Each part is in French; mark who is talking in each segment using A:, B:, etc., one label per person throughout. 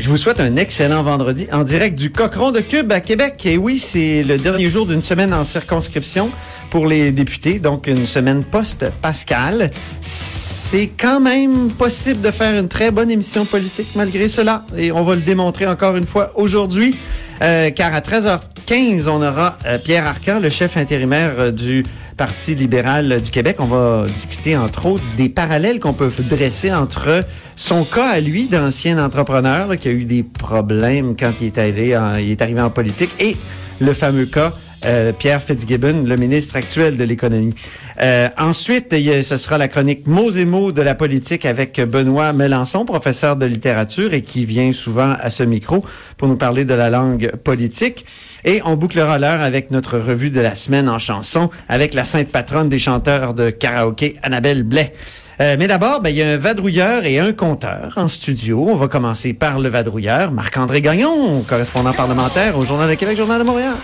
A: Je vous souhaite un excellent vendredi en direct du Cochon de Cube à Québec. Et oui, c'est le dernier jour d'une semaine en circonscription pour les députés, donc une semaine post-Pascal. C'est quand même possible de faire une très bonne émission politique malgré cela. Et on va le démontrer encore une fois aujourd'hui. Euh, car à 13h15, on aura euh, Pierre Arcan, le chef intérimaire euh, du Parti libéral du Québec. On va discuter entre autres des parallèles qu'on peut dresser entre son cas à lui d'ancien entrepreneur qui a eu des problèmes quand il est arrivé en politique et le fameux cas euh, Pierre Fitzgibbon, le ministre actuel de l'économie. Euh, ensuite, ce sera la chronique mots et mots de la politique avec Benoît Melançon, professeur de littérature et qui vient souvent à ce micro pour nous parler de la langue politique. Et on bouclera l'heure avec notre revue de la semaine en chanson avec la sainte patronne des chanteurs de karaoké, Annabelle Blais. Euh, mais d'abord, ben, il y a un vadrouilleur et un compteur en studio. On va commencer par le vadrouilleur, Marc-André Gagnon, correspondant parlementaire au Journal de Québec, Journal de Montréal.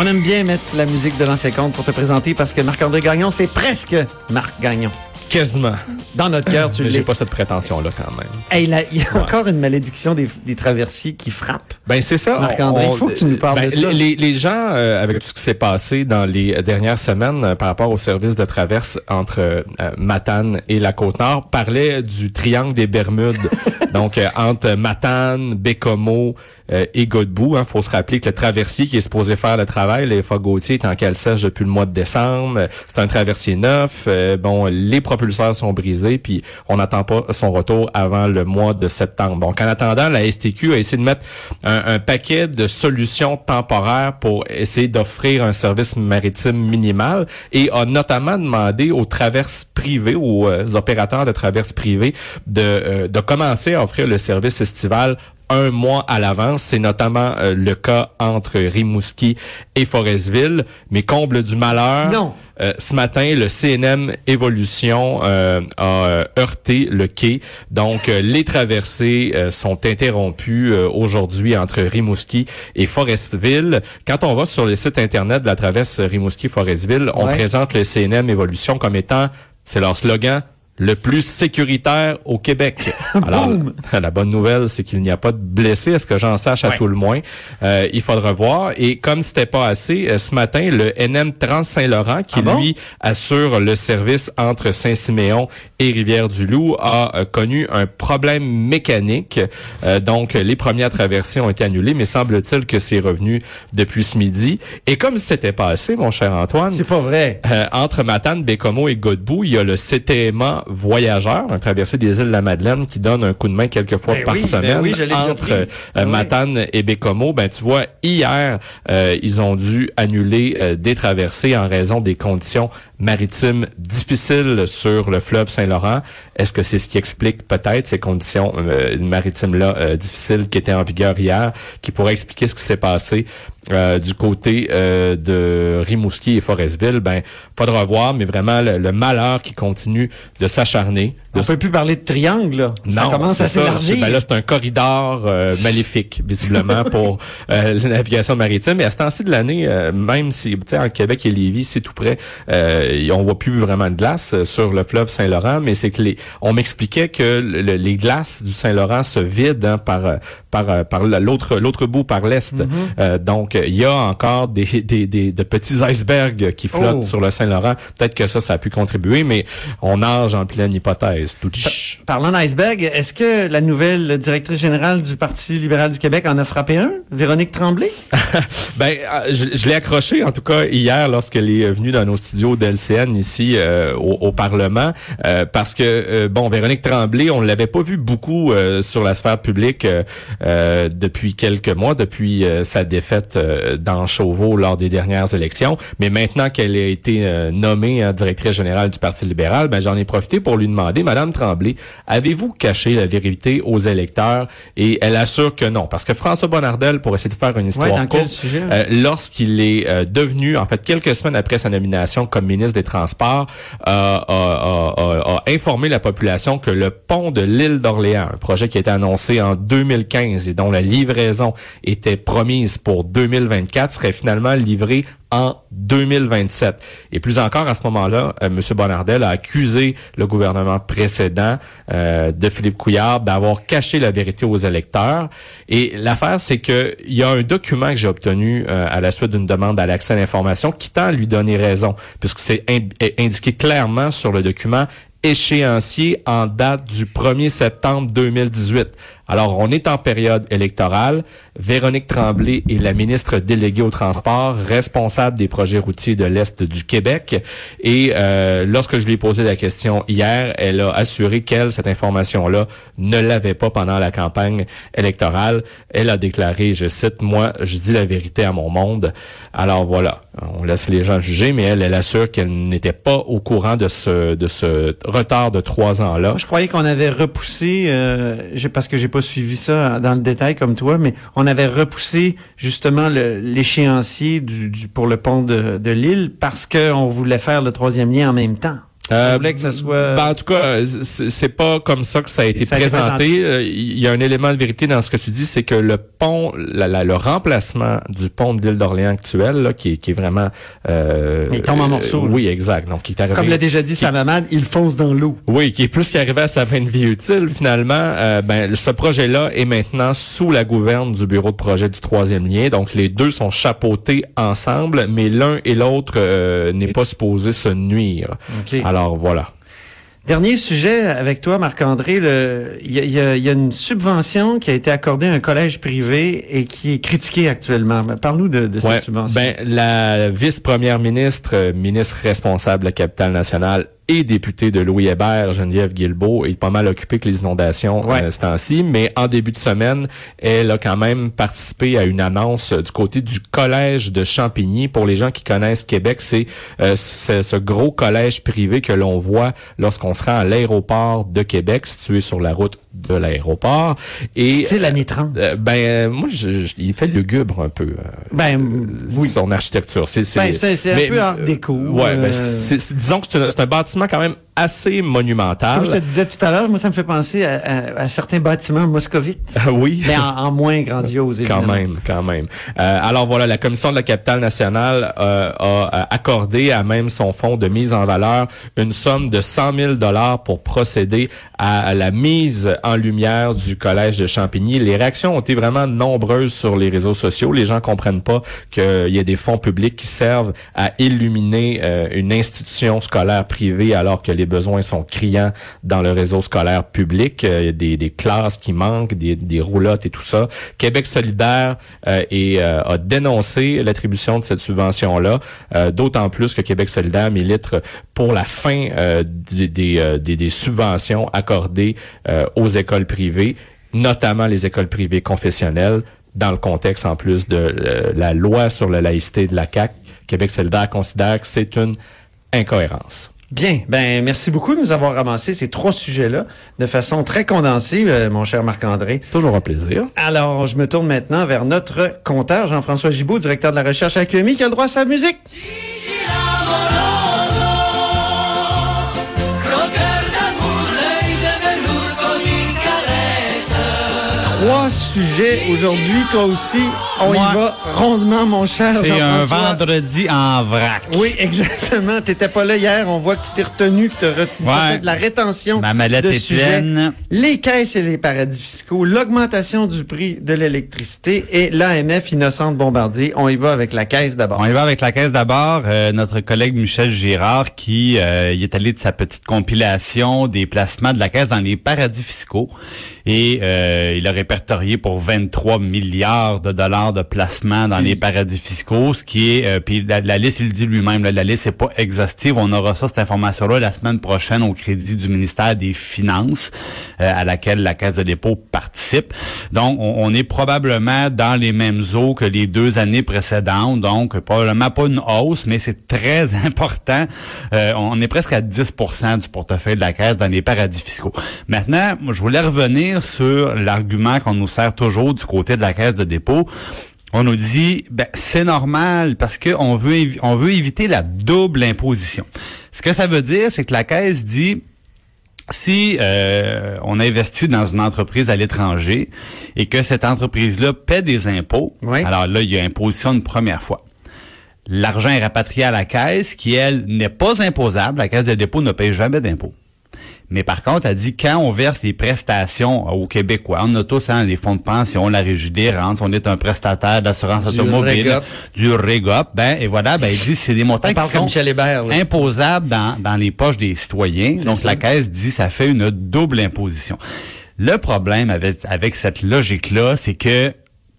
A: On aime bien mettre la musique de l'ancien compte pour te présenter parce que Marc-André Gagnon, c'est presque Marc Gagnon.
B: Quasiment.
A: Dans notre cœur, tu
B: Mais j'ai
A: l'es.
B: pas cette prétention-là quand même.
A: Hey, là, il y a
B: Ouais.
A: encore une malédiction des, des traversiers qui frappe.
B: Ben c'est ça.
A: Marc-André, il faut que tu nous parles
B: ben,
A: de ça.
B: Les, les gens, euh, avec tout ce qui s'est passé dans les dernières semaines euh, par rapport au service de traverse entre euh, Matane et la Côte-Nord, parlaient du triangle des Bermudes. Donc, entre Matane, Bécomo euh, et Godbout. Il faut se rappeler que le traversier qui est supposé faire le travail, les Gauthier, est en cale-sèche depuis le mois de décembre. C'est un traversier neuf. Euh, bon, les propulseurs sont brisés, puis on n'attend pas son retour avant le mois de septembre. Donc, en attendant, la STQ a essayé de mettre un, un paquet de solutions temporaires pour essayer d'offrir un service maritime minimal et a notamment demandé aux traverses privées, aux euh, opérateurs de traverses privées, de, euh, de commencer à offrir le service estival un mois à l'avance. C'est notamment euh, le cas entre Rimouski et Forestville. Mais comble du malheur,
A: Non.
B: euh, ce matin, le CNM Évolution euh, a euh, heurté le quai. Donc, euh, les traversées euh, sont interrompues euh, aujourd'hui entre Rimouski et Forestville. Quand on va sur le site Internet de la traverse Rimouski-Forestville, on
A: Ouais.
B: présente le CNM Évolution comme étant, c'est leur slogan, le plus sécuritaire au Québec. Alors, la bonne nouvelle, c'est qu'il n'y a pas de blessés, est-ce que j'en sache à
A: Ouais.
B: tout le moins? Euh, il faudra voir. Et comme c'était pas assez, euh, ce matin, le NM Trans-Saint-Laurent, qui
A: Ah bon?
B: lui assure le service entre Saint-Siméon et Rivière-du-Loup, a euh, connu un problème mécanique. Euh, donc, les premières traversées ont été annulées, mais semble-t-il que c'est revenu depuis ce midi. Et comme c'était pas assez, mon cher Antoine,
A: C'est pas vrai.
B: euh, entre Matane, Bécomo et Godbout, il y a le CTMA Voyageur, un traversée des îles de la Madeleine qui donne un coup de main quelques fois
A: Ben
B: par
A: oui, ben
B: semaine
A: oui,
B: entre euh. Matane et Bécomo. Ben tu vois, hier, euh, ils ont dû annuler euh, des traversées en raison des conditions maritimes difficiles sur le fleuve Saint-Laurent. Est-ce que c'est ce qui explique peut-être ces conditions euh, maritimes-là euh, difficiles qui étaient en vigueur hier, qui pourrait expliquer ce qui s'est passé euh, du côté de Rimouski et Forestville? Ben, faudra voir, mais vraiment le malheur qui continue de s'acharner.
A: On peut plus parler de triangle, là. ça
B: non,
A: commence
B: c'est
A: à
B: ça.
A: s'élargir.
B: Ben là, c'est un corridor euh, maléfique, visiblement, pour euh, la navigation maritime. Et à ce temps-ci de l'année, euh, même si, tu sais, en Québec et Lévis, c'est tout près, euh, on voit plus vraiment de glace euh, sur le fleuve Saint-Laurent, mais c'est que les, on m'expliquait que le- le- les glaces du Saint-Laurent se vident hein, par, euh, par, par la- l'autre, l'autre bout, par l'est.
A: Mm-hmm.
B: Euh, donc, il y a encore des, des, des, de petits icebergs qui flottent
A: Oh.
B: sur le Saint-Laurent. Peut-être que ça, ça a pu contribuer, mais on nage en pleine hypothèse.
A: Parlant d'iceberg, est-ce que la nouvelle directrice générale du Parti libéral du Québec en a frappé un? Véronique Tremblay?
B: Ben, euh, je, je l'ai accroché en tout cas hier lorsqu'elle est venue dans nos studios d'LCN ici euh, au, au Parlement, euh, parce que euh, bon, Véronique Tremblay, on l'avait pas vu beaucoup sur la sphère publique depuis quelques mois, depuis sa défaite dans Chauveau lors des dernières élections, mais maintenant qu'elle a été nommée hein, directrice générale du Parti libéral, ben j'en ai profité pour lui demander, Madame Tremblay, avez-vous caché la vérité aux électeurs? Et elle assure que non, parce que François Bonnardel, pour essayer de faire une histoire
A: Ouais,
B: courte, euh, lorsqu'il est euh, devenu, en fait, quelques semaines après sa nomination comme ministre des Transports, euh, a, a- a- a informé la population que le pont de l'île d'Orléans, un projet qui a été annoncé en 2015 et dont la livraison était promise pour 2024, serait finalement livré en 2027. Et plus encore, à ce moment-là, euh, M. Bonnardel a accusé le gouvernement précédent euh, de Philippe Couillard d'avoir caché la vérité aux électeurs. Et l'affaire, c'est que il y a un document que j'ai obtenu euh, à la suite d'une demande à l'accès à l'information qui tend à lui donner raison, puisque c'est in- indiqué clairement sur le document échéancier en date du 1er septembre 2018. Alors, on est en période électorale. Véronique Tremblay est la ministre déléguée au transport, responsable des projets routiers de l'Est du Québec. Et euh, lorsque je lui ai posé la question hier, elle a assuré qu'elle, cette information-là, ne l'avait pas pendant la campagne électorale. Elle a déclaré, je cite, moi, je dis la vérité à mon monde. Alors voilà, on laisse les gens juger, mais elle, elle assure qu'elle n'était pas au courant de ce, de ce retard de trois ans-là.
A: Je croyais qu'on avait repoussé, euh, parce que j'ai pas suivi ça dans le détail comme toi, mais on avait repoussé justement l'échéancier du, pour le pont de, de l'île parce qu'on voulait faire le troisième lien en même temps.
B: Euh,
A: voulait que ça soit...
B: Ben, en tout cas, c'est pas comme ça que ça a été
A: Ça a été
B: présenté. Euh, Il y a un élément de vérité dans ce que tu dis, c'est que le pont, la- la- le remplacement du pont de l'île d'Orléans actuel, là, qui, est- qui est vraiment... Euh,
A: Il tombe en morceaux,
B: oui, exact. Donc, qui est arrivé...
A: Comme l'a déjà dit sa maman, il fonce dans l'eau.
B: Oui, qui est plus qu'arrivé à sa fin de vie utile, finalement. euh, ben, ce projet-là est maintenant sous la gouverne du bureau de projet du troisième lien. Donc, les deux sont chapeautés ensemble, mais l'un et l'autre euh, n'est pas supposé se nuire.
A: OK.
B: Alors, voilà.
A: Dernier sujet avec toi, Marc-André. Il y a, y y une subvention qui a été accordée à un collège privé et qui est critiquée actuellement. Parle-nous de, de cette subvention.
B: Ben, la vice-première ministre, euh, ministre responsable de la capitale nationale et députée de Louis Hébert, Geneviève Guilbeault, est pas mal occupée que les inondations
A: Ouais.
B: euh, ce temps-ci. Mais en début de semaine, elle a quand même participé à une annonce euh, du côté du collège de Champigny. Pour les gens qui connaissent Québec, c'est euh, ce, gros collège privé que l'on voit lorsqu'on se rend à l'aéroport de Québec, situé sur la route de l'aéroport. Et
A: Style années 30.
B: euh, ben euh, moi, je, je- il fait lugubre un peu. euh,
A: Ben, oui.
B: son architecture. C'est
A: Ben, c'est- c'est un
B: mais-
A: peu art déco,
B: Ouais, ben, c'est- c'est- disons que c'est un, c'est un bâtiment quand même assez monumental.
A: Comme je te disais tout à l'heure, moi, ça me fait penser à, à- à certains bâtiments moscovites.
B: Ah oui.
A: Mais en, en moins grandiose,
B: Quand même, quand même. Euh, alors voilà, la commission de la capitale nationale euh, a euh, accordé à même son fonds de mise en valeur une somme de 100 000 dollars pour procéder à, à la mise en lumière du collège de Champigny. Les réactions ont été vraiment nombreuses sur les réseaux sociaux. Les gens comprennent pas qu'il y a des fonds publics qui servent à illuminer euh, une institution scolaire privée alors que les besoins sont criants dans le réseau scolaire public. Euh, des, classes qui manquent, des, roulottes et tout ça. Québec solidaire euh, euh, a dénoncé l'attribution de cette subvention-là, euh, d'autant plus que Québec solidaire milite pour la fin euh, des, des, euh, des- subventions accordées euh, aux écoles privées, notamment les écoles privées confessionnelles, dans le contexte en plus de euh, la loi sur la laïcité de la CAC. Québec solidaire considère que c'est une incohérence.
A: Bien, ben merci beaucoup de nous avoir ramassé ces trois sujets-là de façon très condensée, euh, mon cher Marc-André.
B: Toujours un plaisir.
A: Alors, je me tourne maintenant vers notre compteur, Jean-François Gibault, directeur de la recherche à QMI, qui a le droit à sa musique. Aujourd'hui, toi aussi. On
C: Moi,
A: y va rondement, mon cher
C: C'est un vendredi en vrac.
A: Oui, exactement. T'étais pas là hier. On voit que tu t'es retenu, que tu as
C: Ouais.
A: fait de la rétention
C: Ma mallette
A: de
C: est pleine.
A: Les caisses et les paradis fiscaux, l'augmentation du prix de l'électricité et l'AMF Innocente Bombardier. On y va avec la caisse d'abord.
C: On y va avec la caisse d'abord. Euh, notre collègue Michel Girard qui euh, y est allé de sa petite compilation des placements de la caisse dans les paradis fiscaux et euh, il a répertorié pour 23 milliards de dollars de placements dans les paradis fiscaux, ce qui est, euh, puis la, la liste, il le dit lui-même, là, la liste n'est pas exhaustive. On aura ça, cette information-là, la semaine prochaine au crédit du ministère des Finances, euh, à laquelle la Caisse de dépôt participe. Donc, on, on est probablement dans les mêmes eaux que les deux années précédentes. Donc, probablement pas une hausse, mais c'est très important. Euh, on est presque à 10% du portefeuille de la Caisse dans les paradis fiscaux. Maintenant, je voulais revenir sur l'argument qu'on nous sert toujours du côté de la Caisse de dépôt. On nous dit, ben, c'est normal parce qu'on veut, on veut éviter la double imposition. Ce que ça veut dire, c'est que la Caisse dit, si euh, on investit dans une entreprise à l'étranger et que cette entreprise-là paie des impôts,
A: Oui.
C: alors là, il y a imposition une première fois. L'argent est rapatrié à la caisse qui, elle, n'est pas imposable. La caisse de dépôt ne paye jamais d'impôts. Mais par contre, elle dit quand on verse les prestations aux Québécois, on a tous hein, les fonds de pension, la régie des rentes, on est un prestataire d'assurance automobile, du REGOP, ben et voilà, ben il dit c'est des montants
A: On
C: qui
A: parle comme
C: sont
A: Michel Hébert. là.
C: imposable dans, dans les poches des citoyens. Donc,
A: ça.
C: la Caisse dit ça fait une double imposition. Le problème avec, avec cette logique-là, c'est que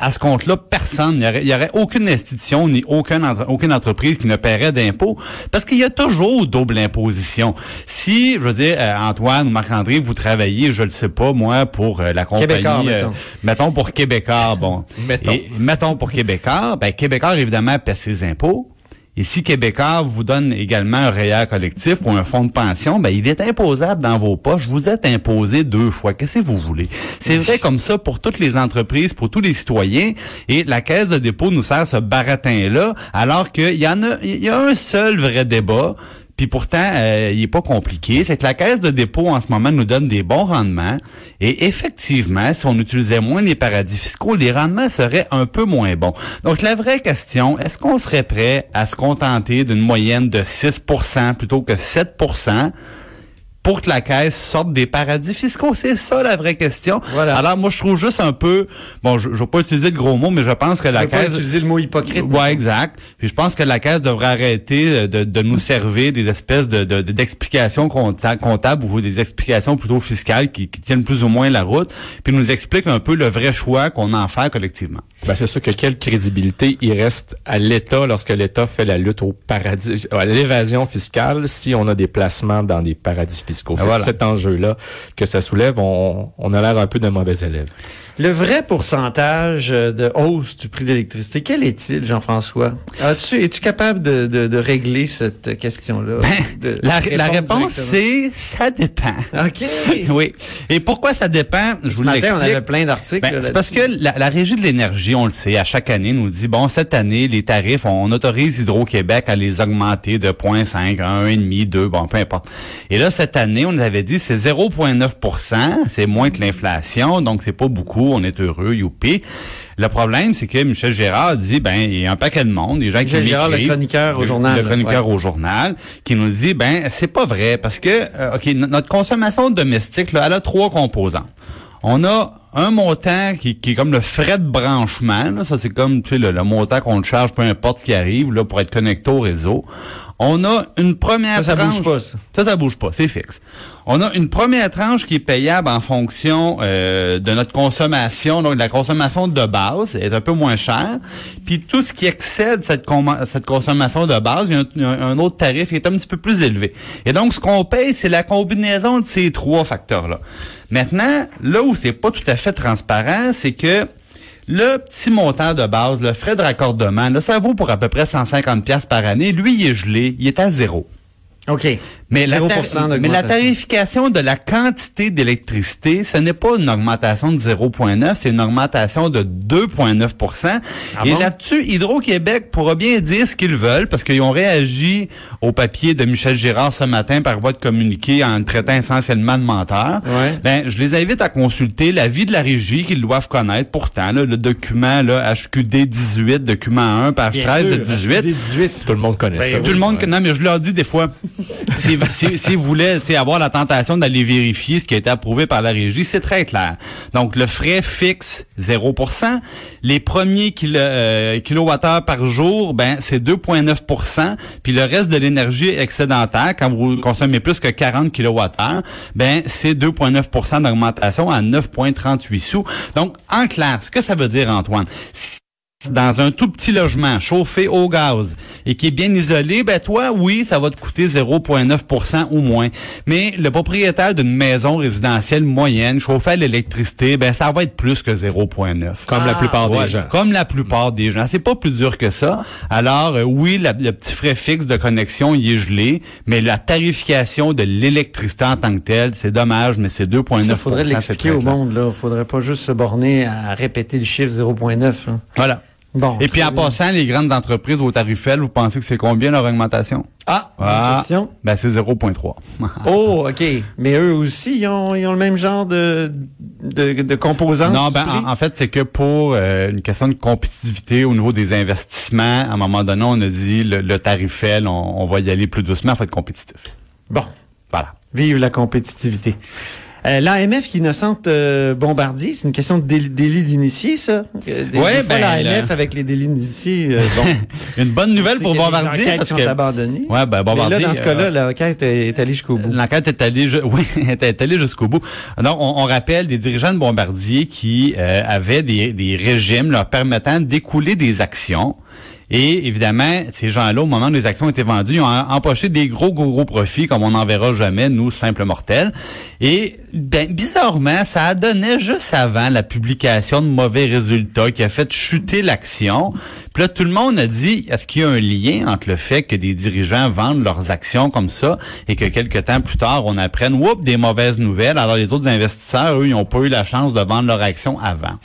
C: à ce compte-là, personne, il n'y aurait, il y aurait aucune institution ni aucune, entre- aucune entreprise qui ne paierait d'impôts parce qu'il y a toujours double imposition. Si, je veux dire, euh, Antoine ou Marc-André, vous travaillez, je ne sais pas, moi, pour euh, la compagnie, euh,
A: mettons.
C: mettons pour Québécois, bon.
B: Mettons.
C: Et mettons pour Québécois, ben Québécois, évidemment, paie ses impôts. Et si Québécois vous donne également un REER collectif ou un fonds de pension, ben il est imposable dans vos poches. Vous êtes imposé deux fois. Qu'est-ce que vous voulez? C'est vrai comme ça pour toutes les entreprises, pour tous les citoyens. Et la Caisse de dépôt nous sert ce baratin-là, alors qu'il y en a, il y a un seul vrai débat. Puis pourtant, euh, il est pas compliqué. C'est que la caisse de dépôt en ce moment nous donne des bons rendements. Et effectivement, si on utilisait moins les paradis fiscaux, les rendements seraient un peu moins bons. Donc la vraie question, est-ce qu'on serait prêt à se contenter d'une moyenne de 6% plutôt que 7 pour que la caisse sorte des paradis fiscaux? C'est ça la vraie question.
A: Voilà.
C: Alors moi, je trouve juste un peu... Bon, je ne vais pas utiliser le gros mot, mais je pense que
A: Tu
C: la
A: veux pas
C: caisse...
A: utiliser le mot hypocrite.
C: Ouais, exact. Puis je pense que la caisse devrait arrêter euh, de, de nous servir des espèces de de- de- d'explications compta- comptables ou des explications plutôt fiscales qui, qui tiennent plus ou moins la route, puis nous explique un peu le vrai choix qu'on en fait collectivement.
B: Ben, c'est sûr que quelle crédibilité? Il reste à l'État lorsque l'État fait la lutte au paradis, à l'évasion fiscale si on a des placements dans des paradis fiscaux. C'est
C: voilà.
B: cet enjeu-là que ça soulève. On, on a l'air un peu de mauvais élèves.
A: Le vrai pourcentage euh, de hausse du prix de l'électricité, quel est-il, Jean-François? As-tu, es-tu capable de, de, de régler cette question-là? De
C: La, réponse, c'est ça dépend.
A: OK.
C: oui. Et pourquoi ça dépend? Je
A: Ce
C: vous
A: matin, on avait plein d'articles.
C: Ben, c'est parce que la, la Régie de l'énergie, on le sait, à chaque année, nous dit, bon, cette année, les tarifs, on autorise Hydro-Québec à les augmenter de 0.5 à 1,5, 2, bon, peu importe. Et là, cette année, on nous avait dit, c'est 0,9% c'est moins que l'inflation, donc c'est pas beaucoup, on est heureux, youpi. Le problème, c'est que Michel Gérard dit, ben, il y a un paquet de monde, des gens
A: Michel
C: qui
A: Gérard, le chroniqueur au
C: le-
A: journal,
C: Le chroniqueur au journal, qui nous dit, ben, c'est pas vrai, parce que, euh, OK, notre consommation domestique, là, elle a trois composantes. On a un montant qui, qui est comme le frais de branchement. là. ça, c'est comme tu sais, le, le montant qu'on te charge, peu importe ce qui arrive, là, pour être connecté au réseau. On a une première
A: Ça, ça
C: tranche.
A: bouge pas, ça.
C: Ça, ça bouge pas, c'est fixe. On a une première tranche qui est payable en fonction euh, de notre consommation, donc la consommation de base est un peu moins chère. Puis tout ce qui excède cette, consommation de base, il y a un, il y a un autre tarif qui est un petit peu plus élevé. Et donc, ce qu'on paye, c'est la combinaison de ces trois facteurs-là. Maintenant, là où c'est pas tout à fait transparent, c'est que le petit montant de base, le frais de raccordement, là, ça vaut pour à peu près 150 pièces par année. Lui, il est gelé, il est à zéro.
A: OK.
C: Mais la,
A: 0%
C: tar- mais la
A: d'augmentation.
C: tarification de la quantité d'électricité, ce n'est pas une augmentation de 0,9, c'est une augmentation de 2,9% Et
A: bon?
C: là-dessus, Hydro-Québec pourra bien dire ce qu'ils veulent parce qu'ils ont réagi au papier de Michel Girard ce matin par voie de communiqué en le traitant essentiellement de menteur.
A: Ouais.
C: Ben, je les invite à consulter l'avis de la régie qu'ils doivent connaître. Pourtant, là, le document là, HQD 18, document 1, page
A: Bien
C: 13 de
A: sûr,
C: 18.
A: 18.
B: Tout le monde connaît
A: Ben
B: ça.
A: oui.
C: Tout le monde, non, mais je leur dis des fois, si, vous voulez avoir la tentation d'aller vérifier ce qui a été approuvé par la régie, c'est très clair. Donc, le frais fixe, 0% Les premiers kilo, euh, kilowattheures par jour, ben c'est 2,9% Puis le reste de l'énergie excédentaire, quand vous consommez plus que 40 kilowattheures, ben c'est 2,9% d'augmentation à 9,38 sous. Donc, en clair, ce que ça veut dire, Antoine, dans un tout petit logement chauffé au gaz et qui est bien isolé, ben toi, oui, ça va te coûter 0,9% ou moins. Mais le propriétaire d'une maison résidentielle moyenne chauffée à l'électricité, ben ça va être plus que 0,9.
B: Comme la plupart
C: Ouais,
B: des gens.
C: Comme la plupart des gens. C'est pas plus dur que ça. Alors, euh, oui, la- le petit frais fixe de connexion, il est gelé, mais la tarification de l'électricité en tant que telle, c'est dommage, mais c'est 2,9
A: Ça faudrait l'expliquer au monde, là. Faudrait pas juste se borner à répéter le chiffre 0.9. là.
C: Voilà.
A: Bon.
C: Et puis en
A: bien.
C: passant, les grandes entreprises au tarif vous pensez que c'est combien leur augmentation?
A: Ah,
C: Ah,
A: question.
C: Ben c'est 0,3.
A: Oh, OK. Mais eux aussi, ils ont, ils ont le même genre de, de, de composantes.
C: non, ben en, en fait, c'est que pour euh, une question de compétitivité au niveau des investissements, à un moment donné, on a dit le, le tarif on, on va y aller plus doucement, faut être compétitif.
A: Bon.
C: Voilà.
A: Vive la compétitivité. Euh, L'AMF qui innocente euh, Bombardier, c'est une question de délit, délit d'initié, ça? Euh, fois,
C: ben,
A: l'AMF
C: le-
A: avec les délits d'initié, euh, bon.
C: Une bonne nouvelle pour Bombardier
A: enquêtes
C: parce que
A: abandonnées.
C: ouais, ben
A: Mais
C: Bombardier.
A: là, dans ce
C: euh,
A: cas-là, l'enquête est, allée jusqu'au bout.
C: L'enquête est allée, oui, est allée jusqu'au bout. Donc, on, on rappelle des dirigeants de Bombardier qui euh, avaient des, des régimes leur permettant d'écouler des actions. Et évidemment, ces gens-là, au moment où les actions étaient vendues, ils ont em- empoché des gros, gros, gros profits, comme on n'en verra jamais, nous, simples mortels. Et ben, bizarrement, ça donné juste avant la publication de mauvais résultats qui a fait chuter l'action. Puis là, tout le monde a dit, est-ce qu'il y a un lien entre le fait que des dirigeants vendent leurs actions comme ça et que quelques temps plus tard, on apprenne, oups, des mauvaises nouvelles. Alors les autres investisseurs, eux, ils n'ont pas eu la chance de vendre leurs actions avant?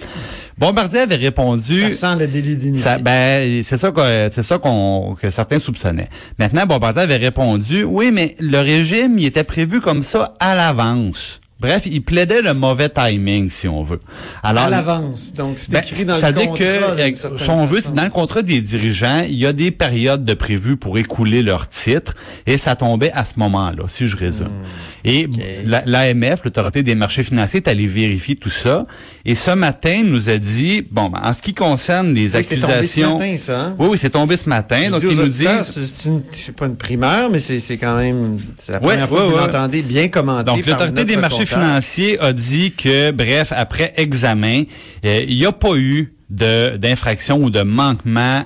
C: Bombardier avait répondu...
A: Ça sent le délit
C: ben, c'est ça que c'est ça qu'on que certains soupçonnaient. Maintenant, Bombardier avait répondu, oui, mais le régime, il était prévu comme ça à l'avance. Bref, il plaidait le mauvais timing, si on veut. Alors,
A: à l'avance. Donc, c'est
C: ben,
A: écrit dans
C: ça
A: le contrat.
C: que, si on veut, dans le contrat des dirigeants, il y a des périodes de prévues pour écouler leurs titres, et ça tombait à ce moment-là, si je résume.
A: Hmm.
C: Et la- l'AMF, l'autorité des marchés financiers, est allée vérifier tout ça, et ce matin nous a dit, bon, ben, en ce qui concerne les
A: Oui, c'est tombé ce
C: accusations,
A: matin, ça. hein?
C: oui, oui, c'est tombé ce matin,
A: Je
C: donc ils nous disent.
A: c'est pas une primeur, mais c'est quand même c'est la
C: Ouais,
A: première fois
C: ouais,
A: que vous
C: ouais.
A: l'entendez bien commenté.
C: Donc, l'autorité des marchés financiers a dit que, bref, après examen, euh, il n'y a pas eu d'infraction ou de manquement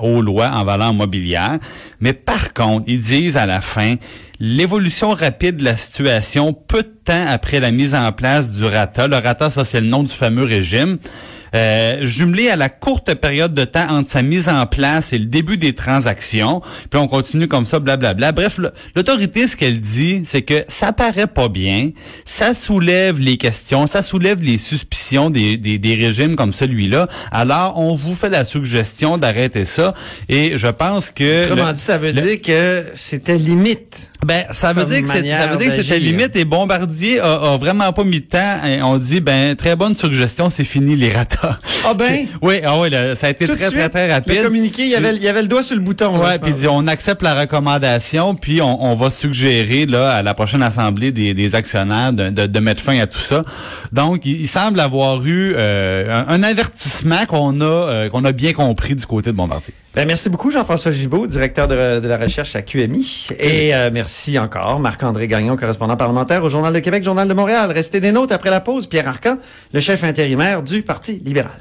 C: aux lois en valeur mobilière. Mais par contre, ils disent à la fin, l'évolution rapide de la situation, peu de temps après la mise en place du RATA, le RATA, ça c'est le nom du fameux régime, euh, jumelé à la courte période de temps entre sa mise en place et le début des transactions, puis on continue comme ça, blablabla. Bref, l'autorité, ce qu'elle dit, c'est que ça paraît pas bien, ça soulève les questions, ça soulève les suspicions des, des, des régimes comme celui-là. Alors, on vous fait la suggestion d'arrêter ça, et je pense que...
A: Autrement
C: le-
A: dit, ça veut
C: le-
A: dire que c'était limite.
C: ben, ça veut dire que ça veut dire que c'était limite et Bombardier a, a vraiment pas mis de temps. Et on dit ben très bonne suggestion, c'est fini les
A: Ah ben?
C: Oui, ah oui, ça a été
A: Tout
C: très
A: suite,
C: très très
A: Le
C: rapide.
A: communiqué, il y avait, il y avait le doigt sur le bouton. je
C: puis il
A: pense.
C: dit on accepte la recommandation, puis on, on va suggérer là à la prochaine assemblée des, des actionnaires de, de, de mettre fin à tout ça. Donc, il, il semble avoir eu euh, un, un avertissement qu'on a euh, qu'on a bien compris du côté de Bombardier.
A: Ben, merci beaucoup, Jean-François Gibault, directeur de, la recherche à QMI. Et euh, merci encore, Marc-André Gagnon, correspondant parlementaire au Journal de Québec, Journal de Montréal. Restez des nôtres après la pause. Pierre Arcan, le chef intérimaire du Parti libéral.